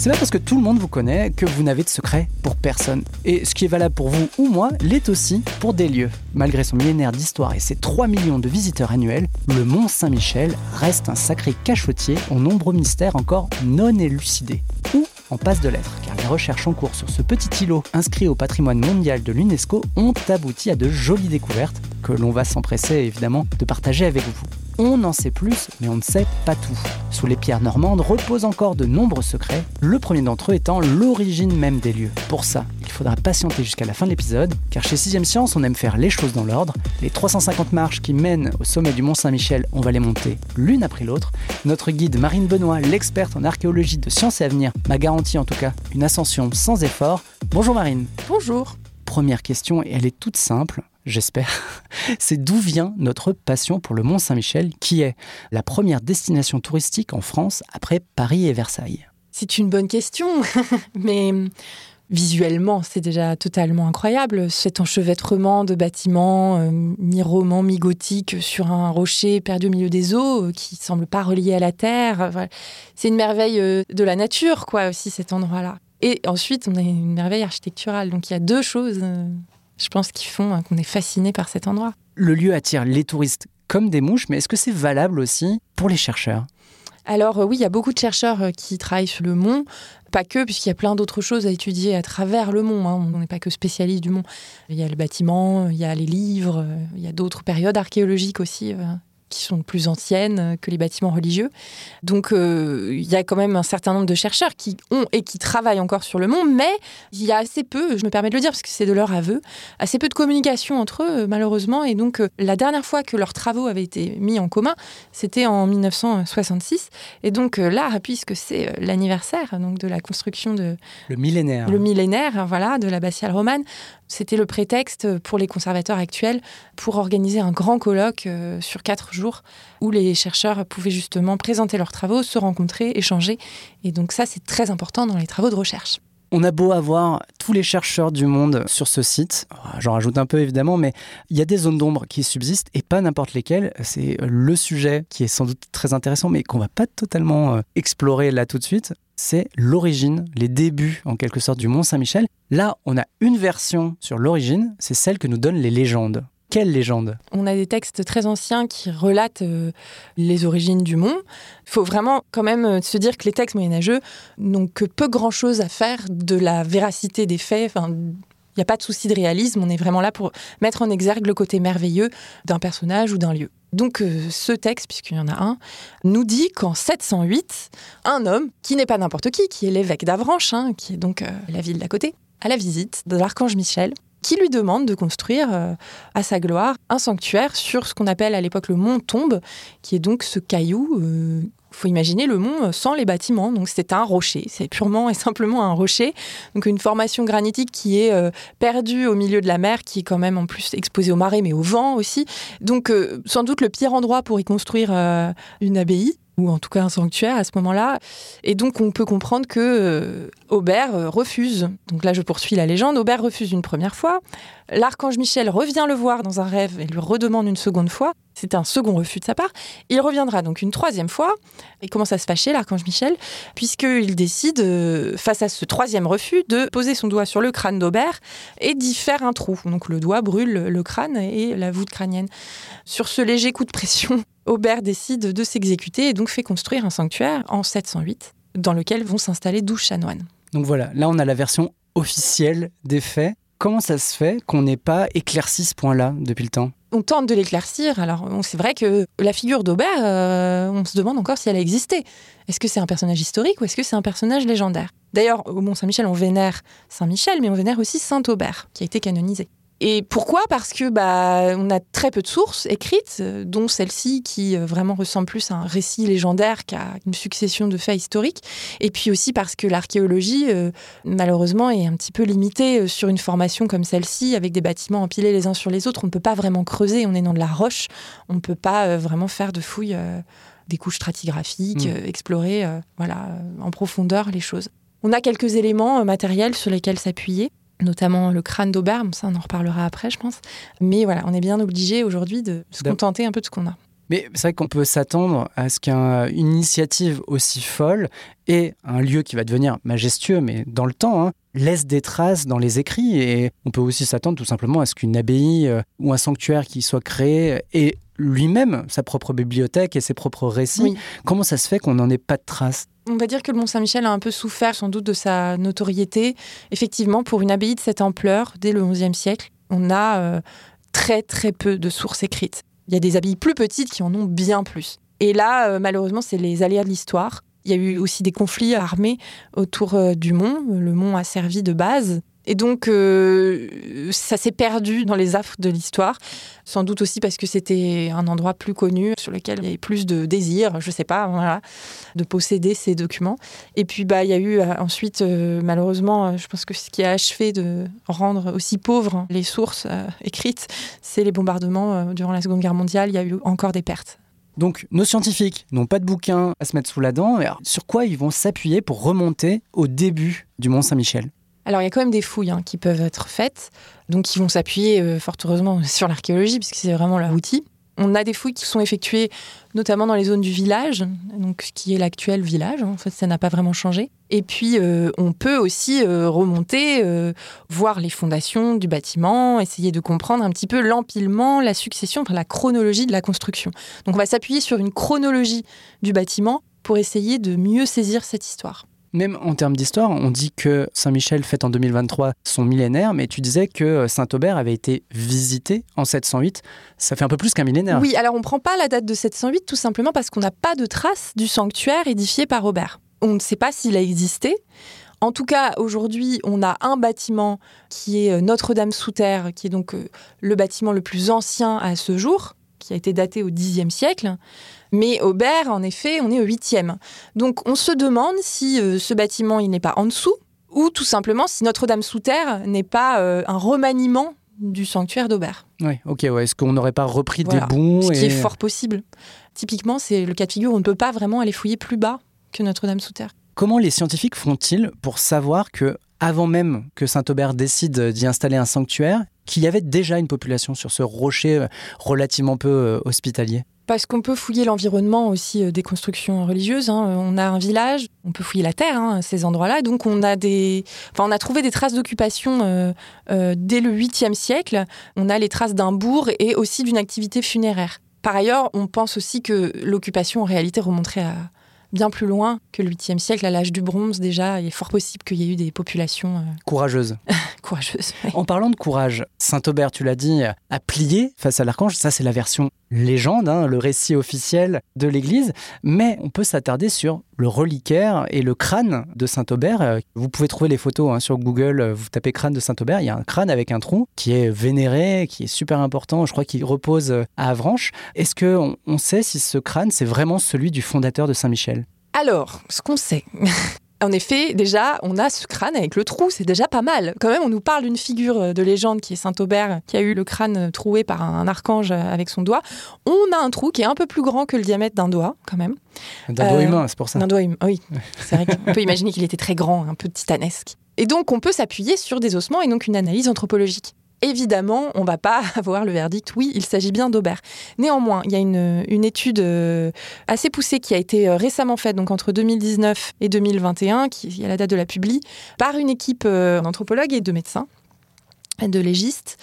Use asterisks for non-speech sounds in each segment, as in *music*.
C'est pas parce que tout le monde vous connaît que vous n'avez de secret pour personne. Et ce qui est valable pour vous ou moi l'est aussi pour des lieux. Malgré son millénaire d'histoire et ses 3 millions de visiteurs annuels, le Mont Saint-Michel reste un sacré cachotier aux nombreux mystères encore non élucidés. Ou en passe de l'être, car les recherches en cours sur ce petit îlot inscrit au patrimoine mondial de l'UNESCO ont abouti à de jolies découvertes que l'on va s'empresser évidemment de partager avec vous. On en sait plus, mais on ne sait pas tout. Sous les pierres normandes reposent encore de nombreux secrets, le premier d'entre eux étant l'origine même des lieux. Pour ça, il faudra patienter jusqu'à la fin de l'épisode, car chez 6ème Science, on aime faire les choses dans l'ordre. Les 350 marches qui mènent au sommet du Mont Saint-Michel, on va les monter l'une après l'autre. Notre guide Marine Benoît, l'experte en archéologie de Sciences et Avenir, m'a garanti en tout cas une ascension sans effort. Bonjour Marine. Bonjour. Première question, et elle est toute simple j'espère, *laughs* c'est d'où vient notre passion pour le Mont Saint-Michel, qui est la première destination touristique en France après Paris et Versailles. C'est une bonne question, *laughs* mais visuellement, c'est déjà totalement incroyable. Cet enchevêtrement de bâtiments euh, mi-roman, mi-gothique sur un rocher perdu au milieu des eaux, euh, qui semble pas relié à la terre. Voilà. C'est une merveille euh, de la nature, quoi, aussi, cet endroit-là. Et ensuite, on a une merveille architecturale. Donc il y a deux choses euh, je pense, qui font hein, qu'on est fasciné par cet endroit. Le lieu attire les touristes comme des mouches, mais est-ce que c'est valable aussi pour les chercheurs? Alors euh, oui, il y a beaucoup de chercheurs euh, qui travaillent sur le mont, pas que, puisqu'il y a plein d'autres choses à étudier à travers le mont. hein. On n'est pas que spécialiste du mont. Il y a le bâtiment, il y a les livres, euh, il y a d'autres périodes archéologiques aussi. euh, qui sont plus anciennes que les bâtiments religieux. Donc, euh, il y a quand même un certain nombre de chercheurs qui ont et qui travaillent encore sur le mont, mais il y a assez peu, je me permets de le dire parce que c'est de leur aveu, assez peu de communication entre eux, malheureusement. Et donc, euh, la dernière fois que leurs travaux avaient été mis en commun, c'était en 1966. Et donc, euh, là, puisque c'est l'anniversaire donc de la construction de Le millénaire. le millénaire, voilà, de l'abbatiale romane, c'était le prétexte pour les conservateurs actuels pour organiser un grand colloque euh, sur quatre jours où les chercheurs pouvaient justement présenter leurs travaux, se rencontrer, échanger. Et donc ça, c'est très important dans les travaux de recherche. On a beau avoir tous les chercheurs du monde sur ce site, j'en rajoute un peu évidemment, mais il y a des zones d'ombre qui subsistent et pas n'importe lesquelles. C'est le sujet qui est sans doute très intéressant, mais qu'on va pas totalement euh, explorer là tout de suite. C'est l'origine, les débuts en quelque sorte du Mont Saint-Michel. Là, on a une version sur l'origine, c'est celle que nous donnent les légendes. Quelle légende On a des textes très anciens qui relatent euh, les origines du mont. Il faut vraiment quand même euh, se dire que les textes moyenâgeux n'ont que peu grand-chose à faire de la véracité des faits. N'y a pas de souci de réalisme, on est vraiment là pour mettre en exergue le côté merveilleux d'un personnage ou d'un lieu. Donc euh, ce texte, puisqu'il y en a un, nous dit qu'en 708, un homme, qui n'est pas n'importe qui, qui est l'évêque d'Avranches, hein, qui est donc euh, la ville d'à côté, à la visite de l'archange Michel, qui lui demande de construire euh, à sa gloire un sanctuaire sur ce qu'on appelle à l'époque le mont Tombe, qui est donc ce caillou. Faut imaginer le mont sans les bâtiments, donc c'est un rocher, c'est purement et simplement un rocher, donc une formation granitique qui est euh, perdue au milieu de la mer, qui est quand même en plus exposée aux marées, mais au vent aussi. Donc euh, sans doute le pire endroit pour y construire euh, une abbaye ou en tout cas un sanctuaire à ce moment-là. Et donc on peut comprendre que Aubert refuse. Donc là je poursuis la légende. Aubert refuse une première fois. L'archange Michel revient le voir dans un rêve et lui redemande une seconde fois. C'est un second refus de sa part. Il reviendra donc une troisième fois et commence à se fâcher, l'archange Michel, puisqu'il décide, euh, face à ce troisième refus, de poser son doigt sur le crâne d'Aubert et d'y faire un trou. Donc le doigt brûle le crâne et la voûte crânienne. Sur ce léger coup de pression, *laughs* Aubert décide de s'exécuter et donc fait construire un sanctuaire en 708 dans lequel vont s'installer 12 chanoines. Donc voilà, là on a la version officielle des faits. Comment ça se fait qu'on n'ait pas éclairci ce point-là depuis le temps? On tente de l'éclaircir. Alors, c'est vrai que la figure d'Aubert, euh, on se demande encore si elle a existé. Est-ce que c'est un personnage historique ou est-ce que c'est un personnage légendaire? D'ailleurs, au Mont-Saint-Michel, on vénère Saint-Michel, mais on vénère aussi Saint-Aubert, qui a été canonisé. Et pourquoi? Parce que bah, on a très peu de sources écrites, euh, dont celle-ci qui euh, vraiment ressemble plus à un récit légendaire qu'à une succession de faits historiques. Et puis aussi parce que l'archéologie, euh, malheureusement, est un petit peu limitée sur une formation comme celle-ci, avec des bâtiments empilés les uns sur les autres. On ne peut pas vraiment creuser, on est dans de la roche, on ne peut pas vraiment faire de fouilles, des couches stratigraphiques, mmh. explorer voilà, en profondeur les choses. On a quelques éléments matériels sur lesquels s'appuyer notamment le crâne d'Aubert, ça on en reparlera après je pense. Mais voilà, on est bien obligé aujourd'hui de se contenter un peu de ce qu'on a. Mais c'est vrai qu'on peut s'attendre à ce qu'une initiative aussi folle et un lieu qui va devenir majestueux, mais dans le temps, hein, laisse des traces dans les écrits. Et on peut aussi s'attendre tout simplement à ce qu'une abbaye euh, ou un sanctuaire qui soit créé ait lui-même sa propre bibliothèque et ses propres récits. Comment ça se fait qu'on n'en ait pas de traces? On va dire que le Mont-Saint-Michel a un peu souffert sans doute de sa notoriété. Effectivement, pour une abbaye de cette ampleur, dès le XIe siècle, on a euh, très très peu de sources écrites. Il y a des abbayes plus petites qui en ont bien plus. Et là, euh, malheureusement, c'est les aléas de l'histoire. Il y a eu aussi des conflits armés autour euh, du mont. Le mont a servi de base et donc, euh, ça s'est perdu dans les affres de l'histoire, sans doute aussi parce que c'était un endroit plus connu, sur lequel il y avait plus de désir, je sais pas, voilà, de posséder ces documents. Et puis, bah, il y a eu euh, ensuite, euh, malheureusement, je pense que ce qui a achevé de rendre aussi pauvres les sources écrites, c'est les bombardements durant la Seconde Guerre mondiale. Il y a eu encore des pertes. Donc, nos scientifiques n'ont pas de bouquin à se mettre sous la dent. sur quoi ils vont s'appuyer pour remonter au début du Mont Saint-Michel? Alors, il y a quand même des fouilles hein, qui peuvent être faites, donc qui vont s'appuyer euh, fort heureusement *laughs* sur l'archéologie, puisque c'est vraiment leur outil. On a des fouilles qui sont effectuées notamment dans les zones du village, donc qui est l'actuel village. En fait, ça n'a pas vraiment changé. Et puis, euh, on peut aussi euh, remonter, voir les fondations du bâtiment, essayer de comprendre un petit peu l'empilement, la succession, la chronologie de la construction. Donc, on va s'appuyer sur une chronologie du bâtiment pour essayer de mieux saisir cette histoire. Même en termes d'histoire, on dit que Saint-Michel fête en 2023 son millénaire, mais tu disais que Saint-Aubert avait été visité en 708. Ça fait un peu plus qu'un millénaire. Oui, alors on ne prend pas la date de 708 tout simplement parce qu'on n'a pas de trace du sanctuaire édifié par Aubert. On ne sait pas s'il a existé. En tout cas, aujourd'hui, on a un bâtiment qui est euh, Notre-Dame sous terre, qui est donc euh, le bâtiment le plus ancien à ce jour, qui a été daté au Xe siècle. Mais Aubert, en effet, on est au 8e. Donc on se demande si euh, ce bâtiment, il n'est pas en dessous, ou tout simplement si Notre-Dame sous terre n'est pas euh, un remaniement du sanctuaire d'Aubert. Oui, ok, ouais. est-ce qu'on n'aurait pas repris des bons Ce qui est fort possible. Typiquement, c'est le cas de figure où on ne peut pas vraiment aller fouiller plus bas que Notre-Dame sous terre. Comment les scientifiques font-ils pour savoir que, avant même que Saint-Aubert décide d'y installer un sanctuaire, qu'il y avait déjà une population sur ce rocher euh, relativement peu hospitalier? Parce qu'on peut fouiller l'environnement aussi euh, des constructions religieuses. Hein. On a un village, on peut fouiller la terre, hein, ces endroits-là. Donc on a des, enfin, on a trouvé des traces d'occupation euh, euh, dès le 8e siècle. On a les traces d'un bourg et aussi d'une activité funéraire. Par ailleurs, on pense aussi que l'occupation en réalité remonterait à bien plus loin que le 8e siècle, à l'âge du bronze déjà. Il est fort possible qu'il y ait eu des populations courageuses. *laughs* En parlant de courage, Saint Aubert, tu l'as dit, a plié face à l'archange. Ça, c'est la version légende, hein, le récit officiel de l'Église, mais on peut s'attarder sur le reliquaire et le crâne de Saint-Aubert. Vous pouvez trouver les photos hein, sur Google, vous tapez crâne de Saint-Aubert, il y a un crâne avec un tronc qui est vénéré, qui est super important, je crois qu'il repose à Avranches. Est-ce qu'on on sait si ce crâne, c'est vraiment celui du fondateur de Saint-Michel? Alors, ce qu'on sait, *laughs* En effet, déjà, on a ce crâne avec le trou, c'est déjà pas mal. Quand même, on nous parle d'une figure euh, de légende qui est Saint-Aubert, qui a eu le crâne euh, troué par un archange euh, avec son doigt. On a un trou qui est un peu plus grand que le diamètre d'un doigt, quand même. D'un doigt humain, c'est pour ça. D'un doigt humain, oui. *laughs* C'est vrai qu'on peut imaginer qu'il était très grand, un peu titanesque. Et donc, on peut s'appuyer sur des ossements et donc une analyse anthropologique. Évidemment, on ne va pas *laughs* avoir le verdict, oui, il s'agit bien d'Aubert. Néanmoins, il y a une, étude euh, assez poussée qui a été euh, récemment faite, donc entre 2019 et 2021, qui est la date de la publie, par une équipe euh, d'anthropologues et de médecins de légiste,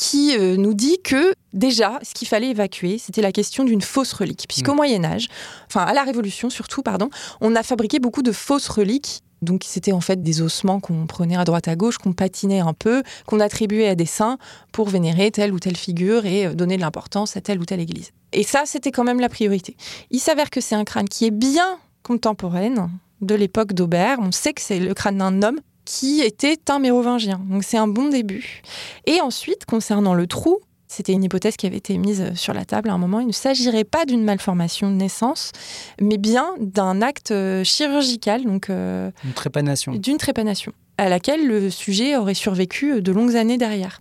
qui euh, nous dit que déjà, ce qu'il fallait évacuer, c'était la question d'une fausse relique. Puisqu'au Mm. Moyen Âge, enfin à la Révolution surtout, pardon, on a fabriqué beaucoup de fausses reliques. Donc c'était en fait des ossements qu'on prenait à droite à gauche, qu'on patinait un peu, qu'on attribuait à des saints pour vénérer telle ou telle figure et euh, donner de l'importance à telle ou telle église. Et ça, c'était quand même la priorité. Il s'avère que c'est un crâne qui est bien contemporaine de l'époque d'Aubert. On sait que c'est le crâne d'un homme qui était un mérovingien. Donc c'est un bon début. Et ensuite, concernant le trou, c'était une hypothèse qui avait été mise sur la table à un moment. Il ne s'agirait pas d'une malformation de naissance, mais bien d'un acte euh, chirurgical, donc euh, Une trépanation. d'une trépanation, à laquelle le sujet aurait survécu de longues années derrière.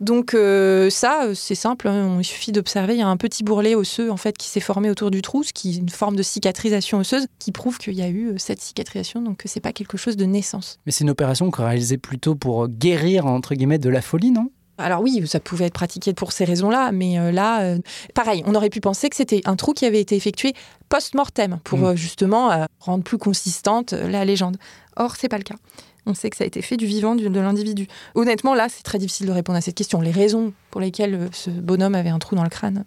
Donc euh, ça, euh, c'est simple, hein, il suffit d'observer, il y a un petit bourrelet osseux en fait qui s'est formé autour du trou, ce qui est une forme de cicatrisation osseuse qui prouve qu'il y a eu euh, cette cicatrisation, donc que c'est pas quelque chose de naissance. Mais c'est une opération qu'on réalisait plutôt pour guérir, entre guillemets, de la folie, non? Alors oui, ça pouvait être pratiqué pour ces raisons-là, mais euh, là, euh, pareil, on aurait pu penser que c'était un trou qui avait été effectué post-mortem pour Mm. euh, justement euh, rendre plus consistante euh, la légende. Or, c'est pas le cas. On sait que ça a été fait du vivant de l'individu. Honnêtement, là, c'est très difficile de répondre à cette question. Les raisons pour lesquelles euh, ce bonhomme avait un trou dans le crâne.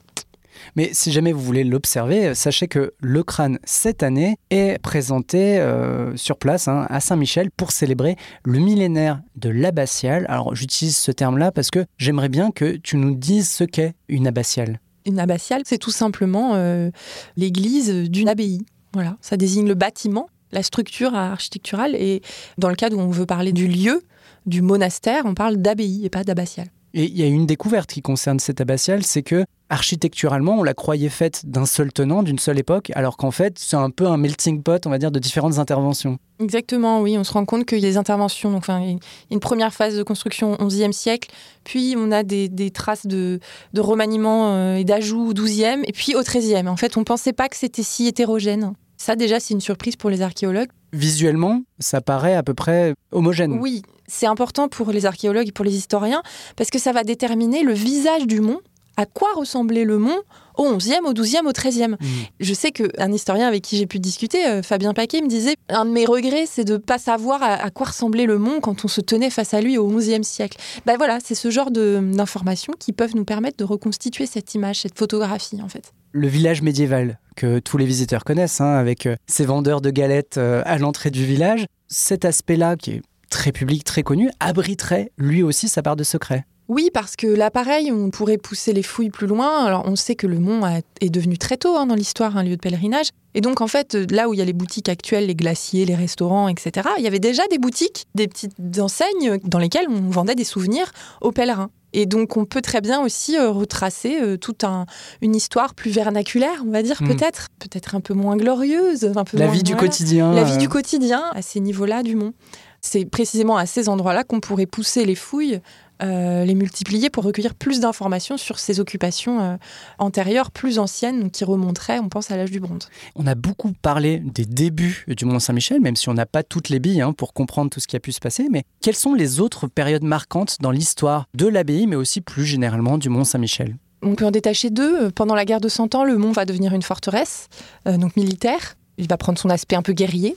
Mais si jamais vous voulez l'observer, sachez que le crâne, cette année, est présenté euh, sur place hein, à Saint-Michel pour célébrer le millénaire de l'abbatiale. Alors j'utilise ce terme-là parce que j'aimerais bien que tu nous dises ce qu'est une abbatiale. Une abbatiale, c'est tout simplement euh, l'église d'une abbaye. Voilà, ça désigne le bâtiment, la structure architecturale. Et dans le cadre où on veut parler du lieu, du monastère, on parle d'abbaye et pas d'abbatiale. Et il y a une découverte qui concerne cette abbatiale, c'est que architecturalement, on la croyait faite d'un seul tenant, d'une seule époque, alors qu'en fait, c'est un peu un melting pot, on va dire, de différentes interventions. Exactement, oui. On se rend compte qu'il y a des interventions. Donc, enfin, une première phase de construction au XIe siècle, puis on a des, des traces de, de remaniement euh, et d'ajout au XIIe, et puis au XIIIe. En fait, on ne pensait pas que c'était si hétérogène. Ça, déjà, c'est une surprise pour les archéologues. Visuellement, ça paraît à peu près homogène. Oui, c'est important pour les archéologues et pour les historiens, parce que ça va déterminer le visage du mont. À quoi ressemblait le mont au XIe, au XIIe, au XIIIe Mm. Je sais qu'un historien avec qui j'ai pu discuter, euh, Fabien Paquet, me disait un de mes regrets, c'est de ne pas savoir à, à quoi ressemblait le mont quand on se tenait face à lui au XIe siècle. Ben voilà, c'est ce genre d'informations qui peuvent nous permettre de reconstituer cette image, cette photographie en fait. le village médiéval que tous les visiteurs connaissent, hein, avec euh, ces vendeurs de galettes euh, à l'entrée du village, cet aspect-là, qui est très public, très connu, abriterait lui aussi sa part de secret. Oui, parce que là, pareil, on pourrait pousser les fouilles plus loin. Alors, on sait que le mont a- est devenu très tôt hein, dans l'histoire un lieu de pèlerinage. Et donc, en fait, là où il y a les boutiques actuelles, les glaciers, les restaurants, etc., il y avait déjà des boutiques, des petites enseignes dans lesquelles on vendait des souvenirs aux pèlerins. Et donc, on peut très bien aussi euh, retracer euh, toute un- une histoire plus vernaculaire, on va dire, Mm. peut-être, peut-être un peu moins glorieuse, un peu La moins- vie du voilà. quotidien. La vie euh, du quotidien à ces niveaux-là du mont. C'est précisément à ces endroits-là qu'on pourrait pousser les fouilles, euh, les multiplier pour recueillir plus d'informations sur ces occupations euh, antérieures, plus anciennes, qui remonteraient, on pense, à l'âge du bronze. On a beaucoup parlé des débuts du Mont Saint-Michel, même si on n'a pas toutes les billes hein, pour comprendre tout ce qui a pu se passer. Mais quelles sont les autres périodes marquantes dans l'histoire de l'abbaye, mais aussi plus généralement du Mont Saint-Michel? On peut en détacher deux. Pendant la guerre de Cent Ans, le mont va devenir une forteresse, euh, donc militaire. Il va prendre son aspect un peu guerrier.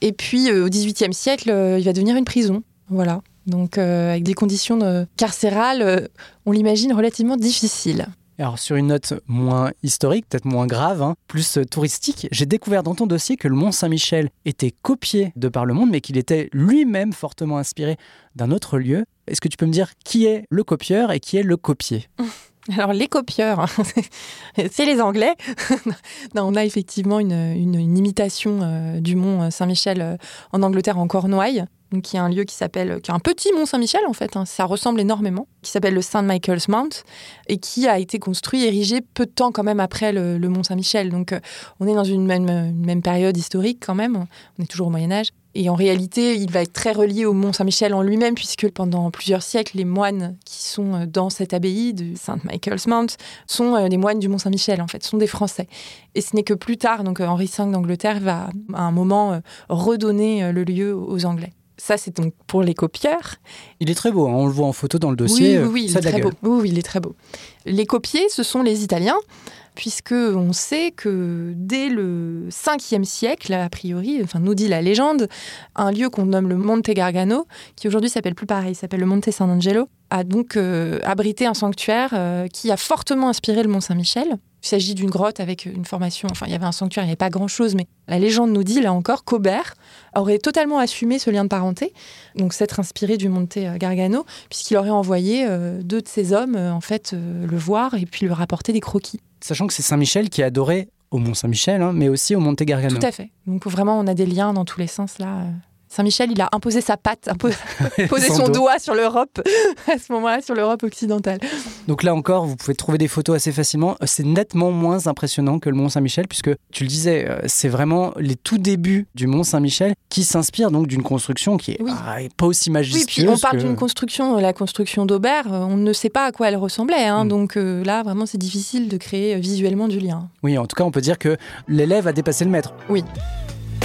Et puis, euh, au XVIIIe siècle, euh, il va devenir une prison. Voilà. Donc, euh, avec des conditions de- carcérales, euh, on l'imagine relativement difficiles. Alors sur une note moins historique, peut-être moins grave, hein, plus euh, touristique, j'ai découvert dans ton dossier que le Mont Saint-Michel était copié de par le monde, mais qu'il était lui-même fortement inspiré d'un autre lieu. Est-ce que tu peux me dire qui est le copieur et qui est le copié *laughs* Alors, les copieurs, hein, *laughs* c'est les Anglais. *laughs* non, on a effectivement une, une- une imitation euh, du mont Saint-Michel euh, en Angleterre, en Cornouailles, donc qui est un lieu qui s'appelle, qui est un petit mont Saint-Michel en fait, hein, ça ressemble énormément, qui s'appelle le St. Michael's Mount et qui a été construit, érigé peu de temps quand même après le, le mont Saint-Michel. Donc, euh, on est dans une même, une même période historique quand même, on est toujours au Moyen-Âge. Et en réalité, il va être très relié au Mont Saint-Michel en lui-même, puisque pendant plusieurs siècles, les moines qui sont euh, dans cette abbaye de St. Michael's Mount sont euh, des moines du Mont Saint-Michel, en fait, sont des Français. Et ce n'est que plus tard, donc euh, Henri V d'Angleterre va à un moment euh, redonner euh, le lieu aux Anglais. Ça, c'est donc pour les copieurs. Il est très beau, hein, on le voit en photo dans le dossier. oui, euh, il est très beau. Oui, oui, il est très beau. Les copiers, ce sont les Italiens. puisque on sait que dès le 5e siècle, a priori, enfin nous dit la légende, un lieu qu'on nomme le Monte Gargano, qui aujourd'hui s'appelle plus pareil, s'appelle le Monte San Angelo, a donc euh, abrité un sanctuaire euh, qui a fortement inspiré le Mont Saint-Michel. Il s'agit d'une grotte avec une formation, enfin il y avait un sanctuaire, il n'y avait pas grand-chose, mais la légende nous dit, là encore, qu'Aubert aurait totalement assumé ce lien de parenté, donc s'être inspiré du Monte Gargano, puisqu'il aurait envoyé euh, deux de ses hommes, en fait, le voir et puis lui rapporter des croquis. Sachant que c'est Saint-Michel qui est adoré au Mont Saint-Michel, hein, mais aussi au Monte Gargano. Tout à fait. Donc vraiment, on a des liens dans tous les sens là. Saint-Michel, il a imposé sa patte, imposé, *laughs* posé son, doigt sur l'Europe, *laughs* à ce moment-là, sur l'Europe occidentale. Donc là encore, vous pouvez trouver des photos assez facilement. C'est nettement moins impressionnant que le Mont Saint-Michel, puisque tu le disais, euh, c'est vraiment les tout débuts du Mont Saint-Michel qui s'inspirent donc d'une construction qui est ah, pas aussi majestueuse. Oui, puis on parle d'une construction, la construction d'Aubert, euh, on ne sait pas à quoi elle ressemblait. Hein, mm. Donc euh, là, vraiment, c'est difficile de créer visuellement du lien. Oui, en tout cas, on peut dire que l'élève a dépassé le maître. Oui.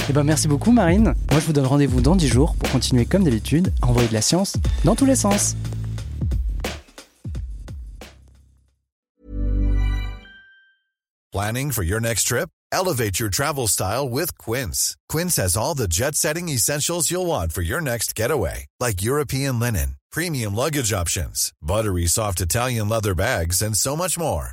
Eh ben merci beaucoup Marine. Moi je vous donne rendez-vous dans 10 jours pour continuer comme d'habitude à envoyer de la science dans tous les sens. Planning for your next trip? Elevate your travel style with Quince. Quince has all the jet-setting essentials you'll want for your next getaway, like European linen, premium luggage options, buttery soft Italian leather bags and so much more.